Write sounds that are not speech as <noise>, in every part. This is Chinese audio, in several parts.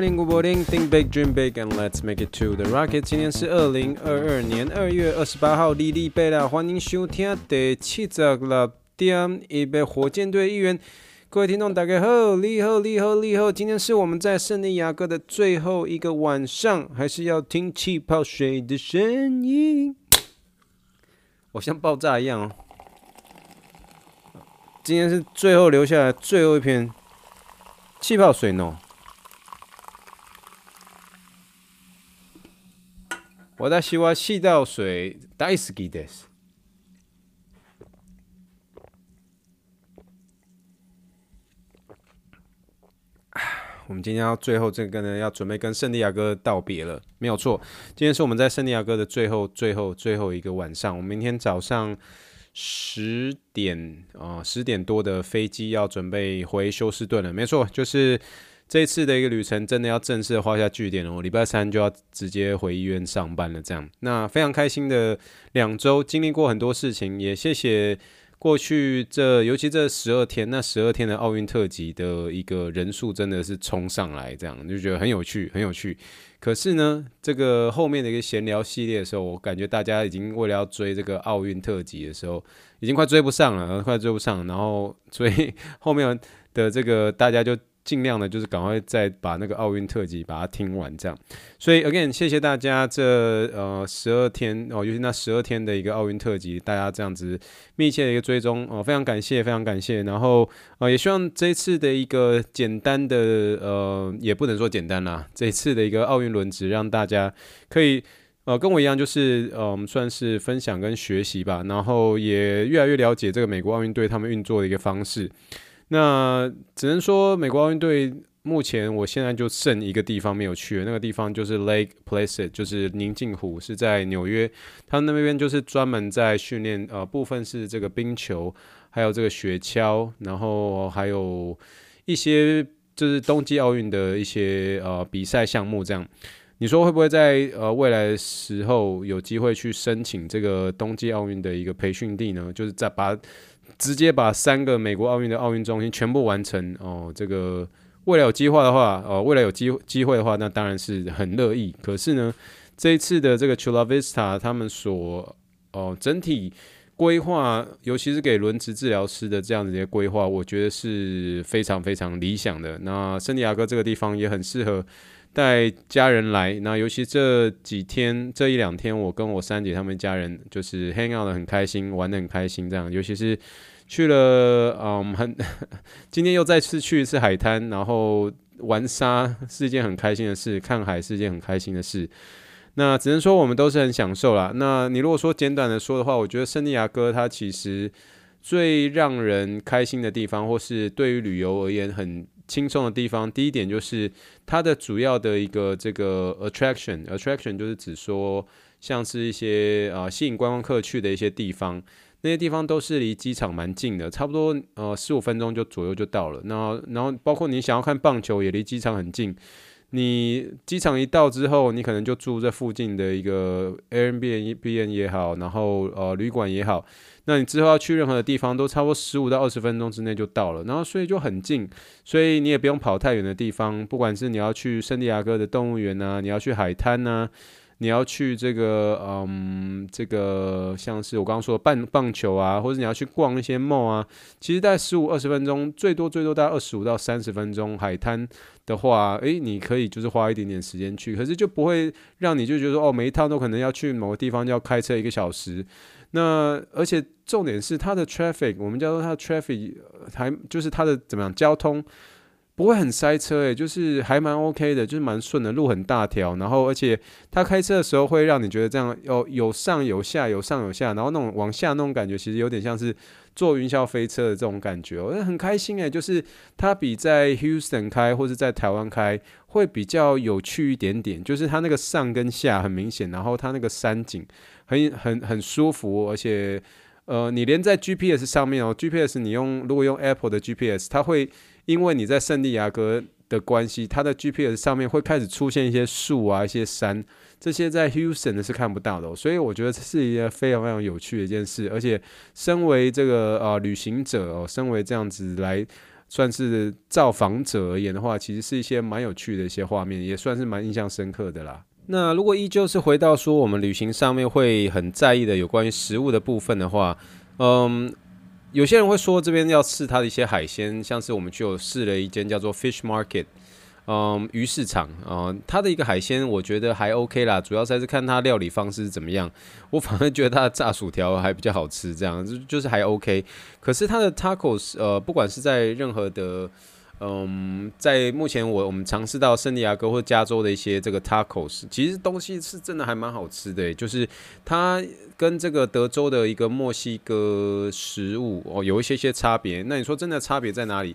Lingo boring Think big, dream big, and let's make it to the rocket. 今天是二零二二年二月二十八号，哩哩呗啦，欢迎收听第七十六点一百火箭队预言。各位听众，大家好，你好，你好，你好。今天是我们在圣地亚哥的最后一个晚上，还是要听气泡水的声音？我像爆炸一样哦。今天是最后留下来最后一篇气泡水呢。我在希望气泡水大好きです。<sighs> 我们今天要最后这个呢，要准备跟圣地亚哥道别了，没有错。今天是我们在圣地亚哥的最后、最后、最后一个晚上。我们明天早上十点啊，十点多的飞机要准备回休斯顿了，没错，就是。 这一次的一个旅程真的要正式画下句点了，我礼拜三就要直接回医院上班了。这样，那非常开心的两周，经历过很多事情，也谢谢过去这，尤其这十二天，那十二天的奥运特辑的一个人数真的是冲上来，这样就觉得很有趣，很有趣。可是呢，这个后面的一个闲聊系列的时候，我感觉大家已经为了要追这个奥运特辑的时候，已经快追不上了，快追不上，然后所以 <laughs> 后面的这个大家就。尽量的，就是赶快再把那个奥运特辑把它听完，这样。所以，again，谢谢大家这呃十二天哦，尤其那十二天的一个奥运特辑，大家这样子密切的一个追踪哦，非常感谢，非常感谢。然后、呃，也希望这次的一个简单的呃，也不能说简单啦，这一次的一个奥运轮值，让大家可以呃跟我一样，就是呃，我们算是分享跟学习吧，然后也越来越了解这个美国奥运队他们运作的一个方式。那只能说，美国奥运队目前我现在就剩一个地方没有去，那个地方就是 Lake Placid，就是宁静湖，是在纽约。他们那边就是专门在训练，呃，部分是这个冰球，还有这个雪橇，然后还有一些就是冬季奥运的一些呃比赛项目。这样，你说会不会在呃未来的时候有机会去申请这个冬季奥运的一个培训地呢？就是在把。直接把三个美国奥运的奥运中心全部完成哦，这个未来有计划的话，哦，未来有机机会的话，那当然是很乐意。可是呢，这一次的这个 Chula Vista 他们所哦整体规划，尤其是给轮值治疗师的这样子的规划，我觉得是非常非常理想的。那圣地亚哥这个地方也很适合。带家人来，那尤其这几天这一两天，我跟我三姐他们家人就是 hang out 的很开心，玩的很开心，这样。尤其是去了，嗯，很 <laughs> 今天又再次去一次海滩，然后玩沙是一件很开心的事，看海是一件很开心的事。那只能说我们都是很享受啦。那你如果说简短的说的话，我觉得圣地亚哥它其实最让人开心的地方，或是对于旅游而言很。轻松的地方，第一点就是它的主要的一个这个 attraction，attraction 就是指说像是一些啊、吸引观光客去的一些地方，那些地方都是离机场蛮近的，差不多呃十五分钟就左右就到了。那然后包括你想要看棒球也离机场很近，你机场一到之后，你可能就住在附近的一个 Airbnb 也好，然后呃旅馆也好。那你之后要去任何的地方，都差不多十五到二十分钟之内就到了，然后所以就很近，所以你也不用跑太远的地方。不管是你要去圣地亚哥的动物园啊，你要去海滩啊，你要去这个嗯，这个像是我刚刚说的棒棒球啊，或者你要去逛一些 mall 啊，其实大概十五二十分钟，最多最多大概二十五到三十分钟。海滩的话，诶，你可以就是花一点点时间去，可是就不会让你就觉得说哦，每一趟都可能要去某个地方要开车一个小时。那而且重点是它的 traffic，我们叫做它的 traffic，还就是它的怎么样交通不会很塞车诶，就是还蛮 OK 的，就是蛮顺的，路很大条，然后而且它开车的时候会让你觉得这样有有上有下，有上有下，然后那种往下那种感觉其实有点像是坐云霄飞车的这种感觉，我很开心诶，就是它比在 Houston 开或是在台湾开会比较有趣一点点，就是它那个上跟下很明显，然后它那个山景。很很很舒服，而且呃，你连在 GPS 上面哦，GPS 你用如果用 Apple 的 GPS，它会因为你在圣地亚哥的关系，它的 GPS 上面会开始出现一些树啊、一些山，这些在 Houston 的是看不到的，所以我觉得这是一个非常非常有趣的一件事。而且，身为这个呃旅行者哦，身为这样子来算是造访者而言的话，其实是一些蛮有趣的一些画面，也算是蛮印象深刻的啦。那如果依旧是回到说我们旅行上面会很在意的有关于食物的部分的话，嗯，有些人会说这边要试他的一些海鲜，像是我们就有试了一间叫做 Fish Market，嗯，鱼市场，嗯，它的一个海鲜我觉得还 OK 啦，主要还是看它料理方式怎么样。我反而觉得它的炸薯条还比较好吃，这样就就是还 OK。可是它的 Tacos，呃，不管是在任何的。嗯，在目前我我们尝试到圣地亚哥或加州的一些这个 tacos，其实东西是真的还蛮好吃的，就是它跟这个德州的一个墨西哥食物哦有一些些差别。那你说真的差别在哪里？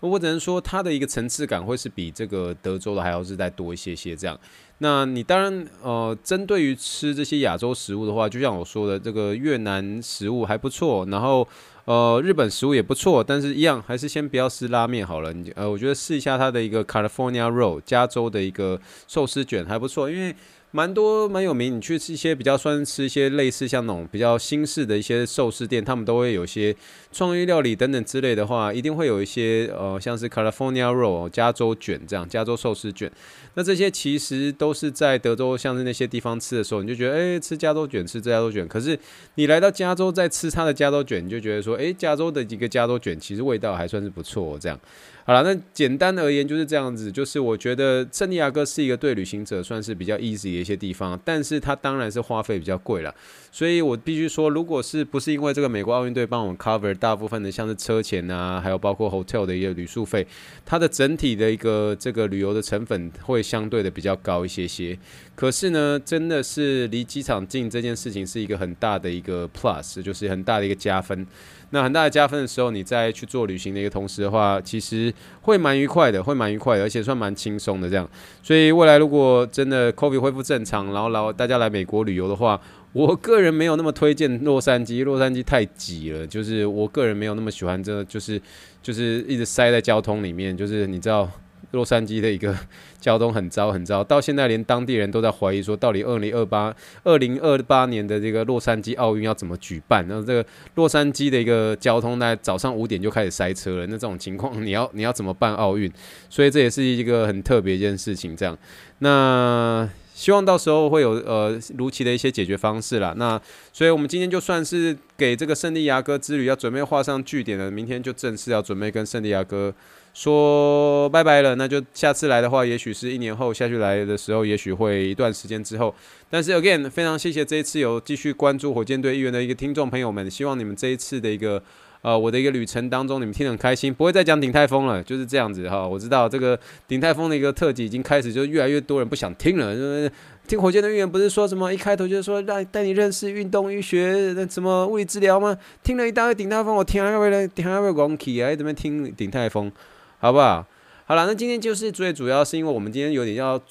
我只能说它的一个层次感会是比这个德州的还要是再多一些些这样。那你当然呃，针对于吃这些亚洲食物的话，就像我说的，这个越南食物还不错，然后。呃，日本食物也不错，但是一样还是先不要吃拉面好了。你呃，我觉得试一下它的一个 California Roll，加州的一个寿司卷还不错，因为。蛮多蛮有名，你去吃一些比较算吃一些类似像那种比较新式的一些寿司店，他们都会有一些创意料理等等之类的话，一定会有一些呃像是 California Roll 加州卷这样，加州寿司卷。那这些其实都是在德州像是那些地方吃的时候，你就觉得诶、欸，吃加州卷吃加州卷。可是你来到加州再吃它的加州卷，你就觉得说诶、欸，加州的几个加州卷其实味道还算是不错这样。好了，那简单而言就是这样子，就是我觉得圣地亚哥是一个对旅行者算是比较 easy 的一些地方，但是它当然是花费比较贵了，所以我必须说，如果是不是因为这个美国奥运队帮我们 cover 大部分的像是车钱啊，还有包括 hotel 的一个旅宿费，它的整体的一个这个旅游的成本会相对的比较高一些些。可是呢，真的是离机场近这件事情是一个很大的一个 plus，就是很大的一个加分。那很大的加分的时候，你再去做旅行的一个同时的话，其实会蛮愉快的，会蛮愉快的，而且算蛮轻松的这样。所以未来如果真的 COVID 恢复正常，然后然后大家来美国旅游的话，我个人没有那么推荐洛杉矶，洛杉矶太挤了，就是我个人没有那么喜欢这，就是就是一直塞在交通里面，就是你知道。洛杉矶的一个 <laughs> 交通很糟很糟，到现在连当地人都在怀疑说，到底二零二八二零二八年的这个洛杉矶奥运要怎么举办？然后这个洛杉矶的一个交通在早上五点就开始塞车了，那这种情况你要你要怎么办奥运？所以这也是一个很特别一件事情。这样，那希望到时候会有呃如期的一些解决方式啦。那所以我们今天就算是给这个圣地亚哥之旅要准备画上句点了，明天就正式要准备跟圣地亚哥。说拜拜了，那就下次来的话，也许是一年后下去来的时候，也许会一段时间之后。但是 again，非常谢谢这一次有继续关注火箭队议员的一个听众朋友们，希望你们这一次的一个呃我的一个旅程当中，你们听得很开心，不会再讲鼎泰丰了，就是这样子哈。我知道这个鼎泰丰的一个特辑已经开始，就越来越多人不想听了。就是听火箭队议员不是说什么一开头就是说让带你认识运动医学那什么物理治疗吗？听了一大堆鼎泰丰，我听了为了听了为了气啊，怎么听鼎泰丰？好不好？好了，那今天就是最主要是因为我们今天有点要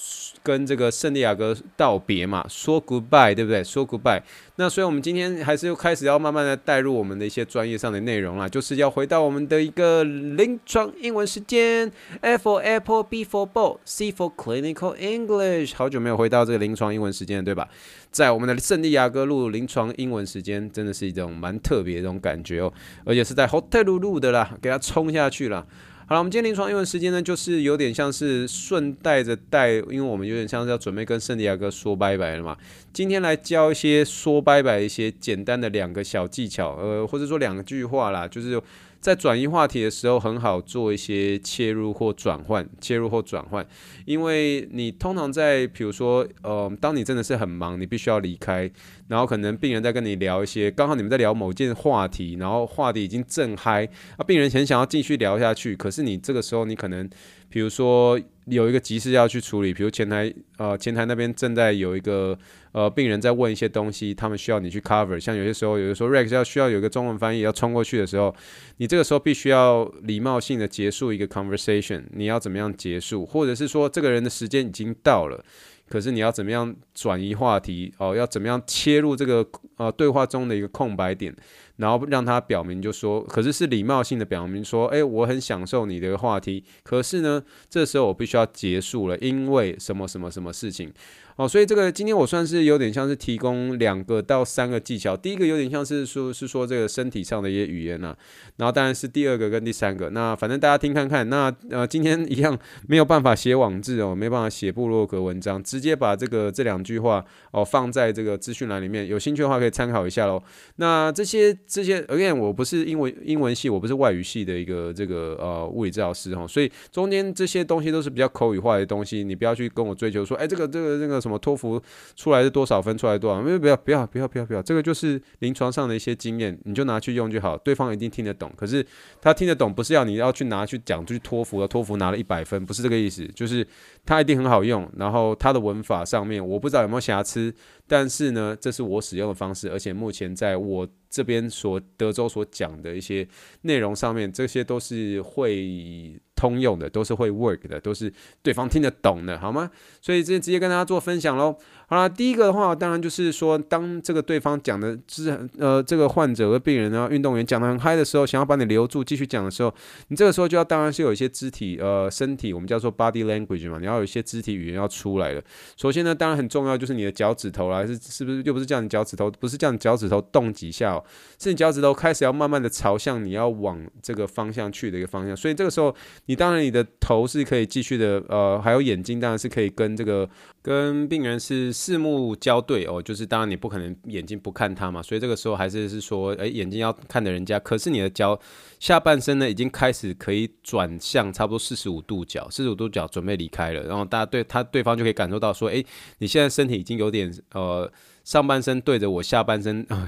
跟这个圣地亚哥道别嘛，说 goodbye，对不对？说 goodbye。那所以我们今天还是又开始要慢慢的带入我们的一些专业上的内容啦，就是要回到我们的一个临床英文时间 A for Apple，B for Ball，C for Clinical English。好久没有回到这个临床英文时间，对吧？在我们的圣地亚哥录临床英文时间，真的是一种蛮特别的这种感觉哦，而且是在 hotel 录的啦，给它冲下去了。好了，我们今天临床英文时间呢，就是有点像是顺带着带，因为我们有点像是要准备跟圣地亚哥说拜拜了嘛。今天来教一些说拜拜一些简单的两个小技巧，呃，或者说两句话啦，就是。在转移话题的时候，很好做一些切入或转换，切入或转换，因为你通常在，比如说，呃，当你真的是很忙，你必须要离开，然后可能病人在跟你聊一些，刚好你们在聊某件话题，然后话题已经正嗨，啊，病人很想要继续聊下去，可是你这个时候你可能。比如说有一个急事要去处理，比如前台呃前台那边正在有一个呃病人在问一些东西，他们需要你去 cover。像有些时候，有的时候 Rex 要需要有一个中文翻译要冲过去的时候，你这个时候必须要礼貌性的结束一个 conversation。你要怎么样结束？或者是说这个人的时间已经到了，可是你要怎么样转移话题？哦，要怎么样切入这个呃对话中的一个空白点？然后让他表明就说，可是是礼貌性的表明说，哎，我很享受你的话题，可是呢，这时候我必须要结束了，因为什么什么什么事情。哦，所以这个今天我算是有点像是提供两个到三个技巧。第一个有点像是说，是说这个身体上的一些语言啊，然后当然是第二个跟第三个。那反正大家听看看。那呃，今天一样没有办法写网志哦，没办法写部落格文章，直接把这个这两句话哦放在这个资讯栏里面，有兴趣的话可以参考一下喽。那这些这些，again，我不是英文英文系，我不是外语系的一个这个呃物理治疗师哈，所以中间这些东西都是比较口语化的东西，你不要去跟我追求说，哎，这个这个这个。什么托福出来是多少分？出来多少？没有，不要，不要，不要，不要，不要。这个就是临床上的一些经验，你就拿去用就好。对方一定听得懂。可是他听得懂，不是要你要去拿去讲，就去托福了。托福拿了一百分，不是这个意思。就是他一定很好用。然后他的文法上面，我不知道有没有瑕疵。但是呢，这是我使用的方式，而且目前在我这边所德州所讲的一些内容上面，这些都是会通用的，都是会 work 的，都是对方听得懂的，好吗？所以这直接跟大家做分享喽。好了，第一个的话，当然就是说，当这个对方讲的是呃，这个患者和病人呢，运动员讲得很嗨的时候，想要把你留住，继续讲的时候，你这个时候就要当然是有一些肢体呃身体，我们叫做 body language 嘛，你要有一些肢体语言要出来了。首先呢，当然很重要就是你的脚趾头啦，是是不是？又不是叫你脚趾头，不是叫你脚趾头动几下哦，是你脚趾头开始要慢慢的朝向你要往这个方向去的一个方向。所以这个时候，你当然你的头是可以继续的呃，还有眼睛当然是可以跟这个。跟病人是四目交对哦，就是当然你不可能眼睛不看他嘛，所以这个时候还是是说，哎，眼睛要看着人家，可是你的脚下半身呢已经开始可以转向差不多四十五度角，四十五度角准备离开了，然后大家对他对方就可以感受到说，哎，你现在身体已经有点呃。上半身对着我，下半身啊，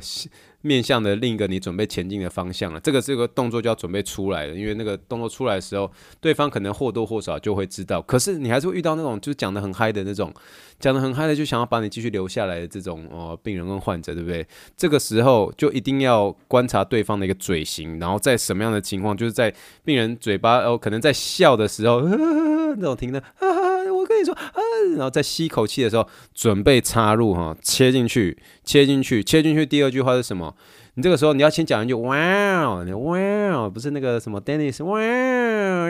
面向的另一个你准备前进的方向了。这个这个动作就要准备出来了，因为那个动作出来的时候，对方可能或多或少就会知道。可是你还是会遇到那种就是讲得很嗨的那种，讲得很嗨的就想要把你继续留下来的这种哦病人跟患者，对不对？这个时候就一定要观察对方的一个嘴型，然后在什么样的情况，就是在病人嘴巴哦可能在笑的时候，呵 <laughs> 呵那种停的。跟你说，嗯，然后在吸一口气的时候，准备插入哈，切进去，切进去，切进去。第二句话是什么？你这个时候你要先讲一句，哇哦，哇哦，不是那个什么，Dennis，哇，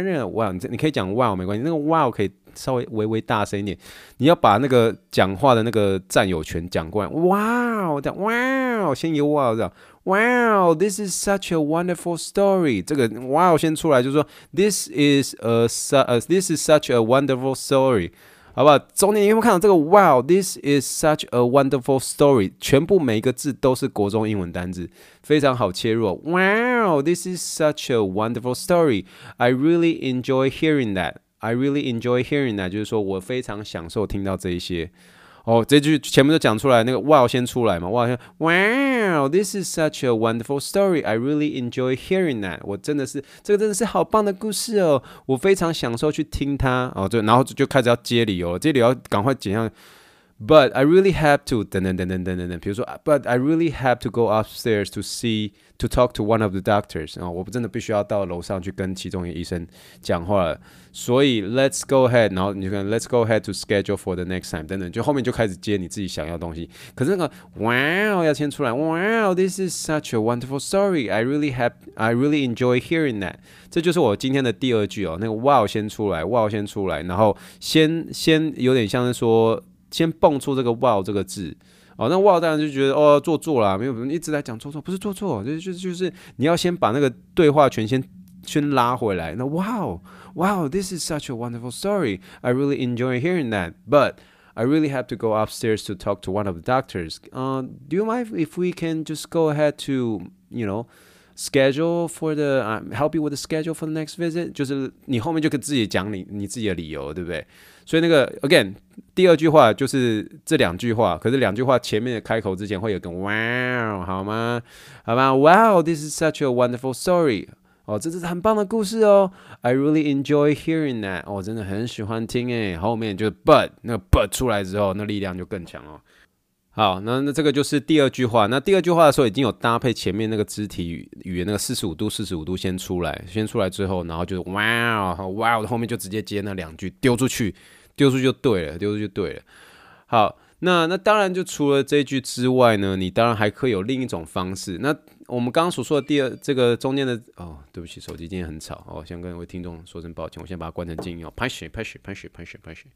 那个哇，你你可以讲哇哦，没关系，那个哇哦可以稍微微微大声一点。你要把那个讲话的那个占有权讲过来，哇，我讲哇哦，先一哇哦这样。Wow, this is such a wonderful story。这个 Wow 先出来，就是说 This is a su This is such a wonderful story，好不好？中间你有没有看到这个 Wow, this is such a wonderful story？全部每一个字都是国中英文单字，非常好切入。Wow, this is such a wonderful story. I really enjoy hearing that. I really enjoy hearing that，就是说我非常享受听到这一些。 哦，这句前面都讲出来，那个 Wow 先出来嘛，Wow 先 Wow, this is such a wonderful story. I really enjoy hearing that. 我真的是，这个真的是好棒的故事哦，我非常享受去听它。哦，对，然后就开始要接理由，接理由赶快剪上。But I really have to 等等等等等等等，比如说，But I really have to go upstairs to see to talk to one of the doctors。啊，我不真的必须要到楼上去跟其中一个医生讲话了。所以 Let's go ahead，然后你就看 Let's go ahead to schedule for the next time，等等，就后面就开始接你自己想要的东西。可是那个 Wow 要先出来，Wow，this is such a wonderful story。I really have I really enjoy hearing that。这就是我今天的第二句哦，那个 Wow 先出来，Wow 先出来，然后先先有点像是说。 先蹦出这个 wow 这个字，哦，那 wow 当然就觉得哦做作啦，没有一直在讲做作，不是做作，就就就是你要先把那个对话权先先拉回来。那 wow wow this is such a wonderful story, I really enjoy hearing that, but I really have to go upstairs to talk to one of the doctors. Uh, do you mind if we can just go ahead to you know Schedule for the uh, help you with the schedule for the next visit？就是你后面就可以自己讲你你自己的理由，对不对？所以那个 again，第二句话就是这两句话，可是两句话前面的开口之前会有个 wow，好吗？好吗？Wow，this is such a wonderful story。哦，这是很棒的故事哦。I really enjoy hearing that。哦，真的很喜欢听诶。后面就是 but，那个 but 出来之后，那力量就更强哦。好，那那这个就是第二句话。那第二句话的时候已经有搭配前面那个肢体语言，那个四十五度、四十五度先出来，先出来之后，然后就是 wow，wow，后面就直接接那两句丢出去。丢出去就对了，丢出去就对了。好，那那当然就除了这句之外呢，你当然还可以有另一种方式。那我们刚刚所说的第二这个中间的哦，对不起，手机今天很吵哦，先跟各位听众说声抱歉，我先把它关成静音哦。拍水，拍水，拍水，拍水，拍水。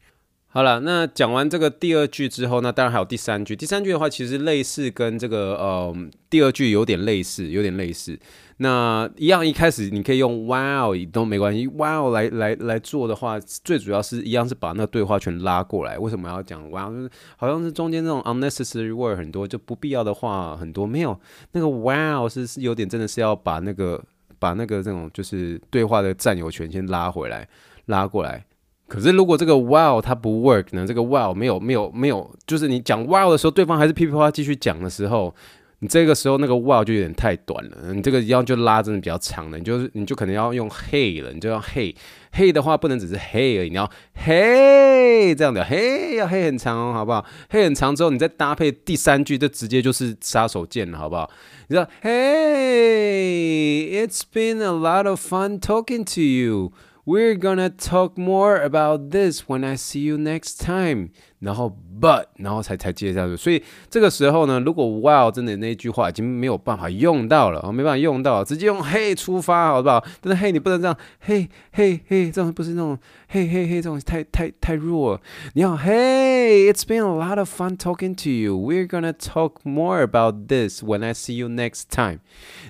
好了，那讲完这个第二句之后，那当然还有第三句。第三句的话，其实类似跟这个呃第二句有点类似，有点类似。那一样，一开始你可以用 wow 都没关系，wow 来来来做的话，最主要是一样是把那个对话全拉过来。为什么要讲 wow？就是好像是中间那种 unnecessary word 很多，就不必要的话很多。没有那个 wow 是是有点真的是要把那个把那个这种就是对话的占有权先拉回来，拉过来。可是如果这个 wow 它不 work 呢？这个 wow 没有没有没有，就是你讲 wow 的时候，对方还是噼噼啪继续讲的时候，你这个时候那个 wow 就有点太短了。你这个要就拉真的比较长了，你就是你就可能要用 hey 了，你就要 hey hey 的话不能只是 hey 而已，你要 hey 这样的 hey 要 hey 很长哦，好不好？hey 很长之后，你再搭配第三句，就直接就是杀手锏了，好不好？你说 hey，it's been a lot of fun talking to you。We're gonna talk more about this when I see you next time. 然后，but，然后才才接下去。所以这个时候呢，如果 wow 真的那句话已经没有办法用到了，没办法用到，直接用 hey 出发，好不好？但是 hey 你不能这样，hey hey hey，这种不是那种 hey hey hey 这种太太太弱。你好 hey，it's been a lot of fun talking to you. We're gonna talk more about this when I see you next time.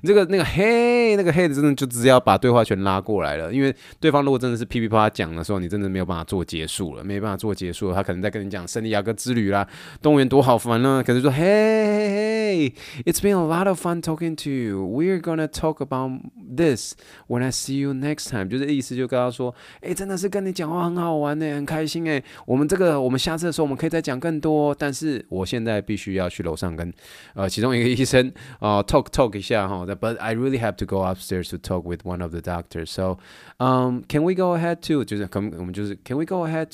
这个那个 hey 那个 hey 真的就直接要把对话全拉过来了，因为对方如果真的是噼噼啪啪讲的时候，你真的没有办法做结束了，没办法做结束了，他可能在跟你讲。圣地亚哥之旅啦，动物园多好烦呢！可是说，Hey hey hey，it's been a lot of fun talking to you. We're gonna talk about this when I see you next time。就是意思就跟他说，哎、欸，真的是跟你讲话很好玩呢，很开心哎。我们这个，我们下次的时候我们可以再讲更多。但是我现在必须要去楼上跟呃其中一个医生啊、呃、talk talk 一下哈。But I really have to go upstairs to talk with one of the doctors. So, um, can we go ahead to？就是可我们就是 Can we go ahead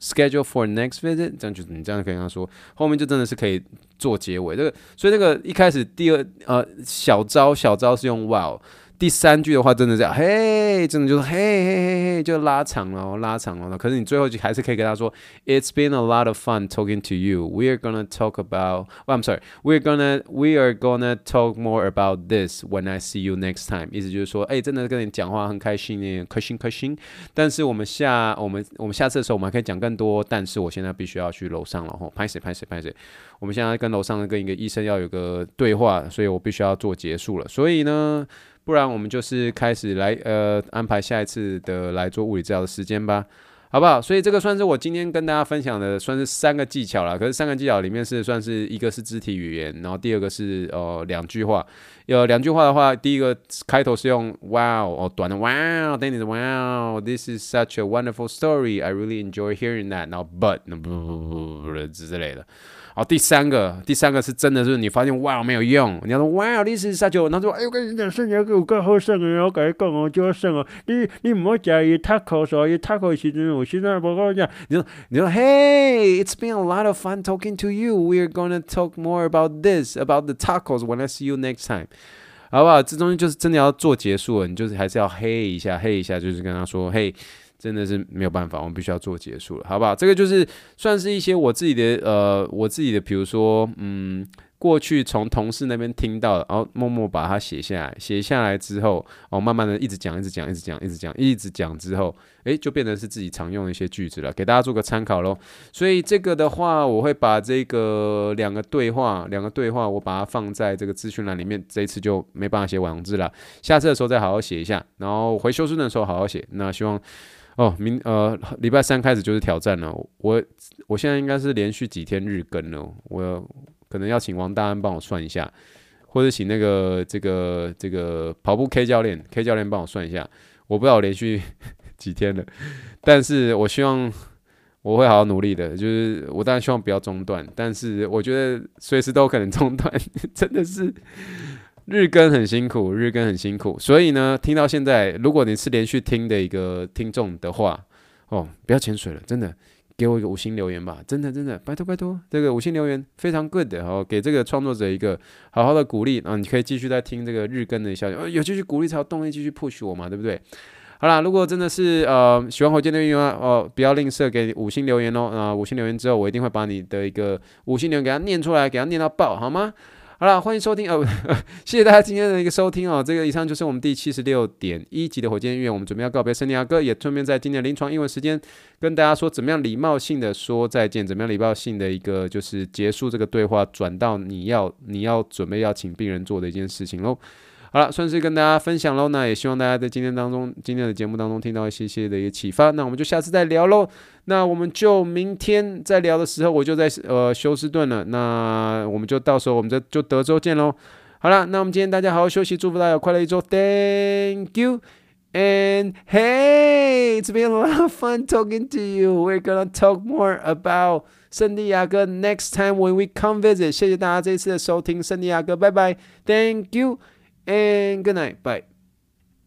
Schedule for next visit，这样就你这样可以跟他说，后面就真的是可以做结尾。这个，所以这个一开始第二呃小招小招是用 while。第三句的话，真的是嘿，真的就是嘿嘿嘿嘿，就拉长了，拉长了。可是你最后就还是可以跟他说，It's been a lot of fun talking to you. We are gonna talk about. Well, I'm sorry. We're gonna we are gonna talk more about this when I see you next time. 意思就是说，哎，真的跟你讲话很开心，开心开心。但是我们下我们我们下次的时候，我们还可以讲更多。但是我现在必须要去楼上了吼，拍谁拍谁拍谁。我们现在跟楼上的跟一个医生要有个对话，所以我必须要做结束了。所以呢。不然我们就是开始来呃安排下一次的来做物理治疗的时间吧，好不好？所以这个算是我今天跟大家分享的，算是三个技巧啦。可是三个技巧里面是算是一个是肢体语言，然后第二个是呃两句话。有两句话的话，第一个开头是用 Wow 哦短的 Wow，等你的 Wow，This is such a wonderful story，I really enjoy hearing that。然后 But 不不不不不之类的。好，第三个，第三个是真的是你发现哇没有用，你要说哇，this is such a，他说哎，我跟你讲，圣地亚哥有够好胜的，我跟你讲哦，就要胜哦，你你唔好假伊 taco 说伊 taco 时阵，我现在不跟你讲，你说你说，Hey，it's been a lot of fun talking to you. We're gonna talk more about this, about the tacos when I see you next time，好不好？这东西就是真的要做结束了，你就是还是要嘿一下，嘿一下，就是跟他说，嘿。真的是没有办法，我们必须要做结束了，好不好？这个就是算是一些我自己的呃，我自己的，比如说，嗯，过去从同事那边听到的，然后默默把它写下来，写下来之后，哦，慢慢的一直讲，一直讲，一直讲，一直讲，一直讲之后，诶，就变成是自己常用的一些句子了，给大家做个参考喽。所以这个的话，我会把这个两个对话，两个对话，我把它放在这个资讯栏里面。这一次就没办法写网字了，下次的时候再好好写一下，然后回修书的时候好好写。那希望。哦，明呃礼拜三开始就是挑战了。我我现在应该是连续几天日更了。我可能要请王大安帮我算一下，或者请那个这个这个跑步 K 教练 K 教练帮我算一下。我不知道连续 <laughs> 几天了，但是我希望我会好好努力的。就是我当然希望不要中断，但是我觉得随时都有可能中断，<laughs> 真的是。日更很辛苦，日更很辛苦，所以呢，听到现在，如果你是连续听的一个听众的话，哦，不要潜水了，真的，给我一个五星留言吧，真的真的，拜托拜托，这个五星留言非常 good 的，哦，给这个创作者一个好好的鼓励啊，你可以继续再听这个日更的消息，哦，有继续鼓励才有动力继续 push 我嘛，对不对？好啦，如果真的是呃喜欢火箭的运动哦，不要吝啬给五星留言哦，啊，五星留言之后，我一定会把你的一个五星留言给他念出来，给他念到爆，好吗？好了，欢迎收听哦，<laughs> 谢谢大家今天的一个收听哦。这个以上就是我们第七十六点一集的火箭音乐，我们准备要告别圣地亚哥，也顺便在今年临床英文时间跟大家说，怎么样礼貌性的说再见，怎么样礼貌性的一个就是结束这个对话，转到你要你要准备要请病人做的一件事情喽。好了，算是跟大家分享喽。那也希望大家在今天当中，今天的节目当中听到一些些的一个启发。那我们就下次再聊喽。那我们就明天再聊的时候，我就在呃休斯顿了。那我们就到时候我们就就德州见喽。好了，那我们今天大家好好休息，祝福大家快乐一周。Thank you and hey, it's been a lot of fun talking to you. We're gonna talk more about 圣地亚哥 next time when we come visit。谢谢大家这一次的收听，圣地亚哥，拜拜。Thank you. And good night. Bye.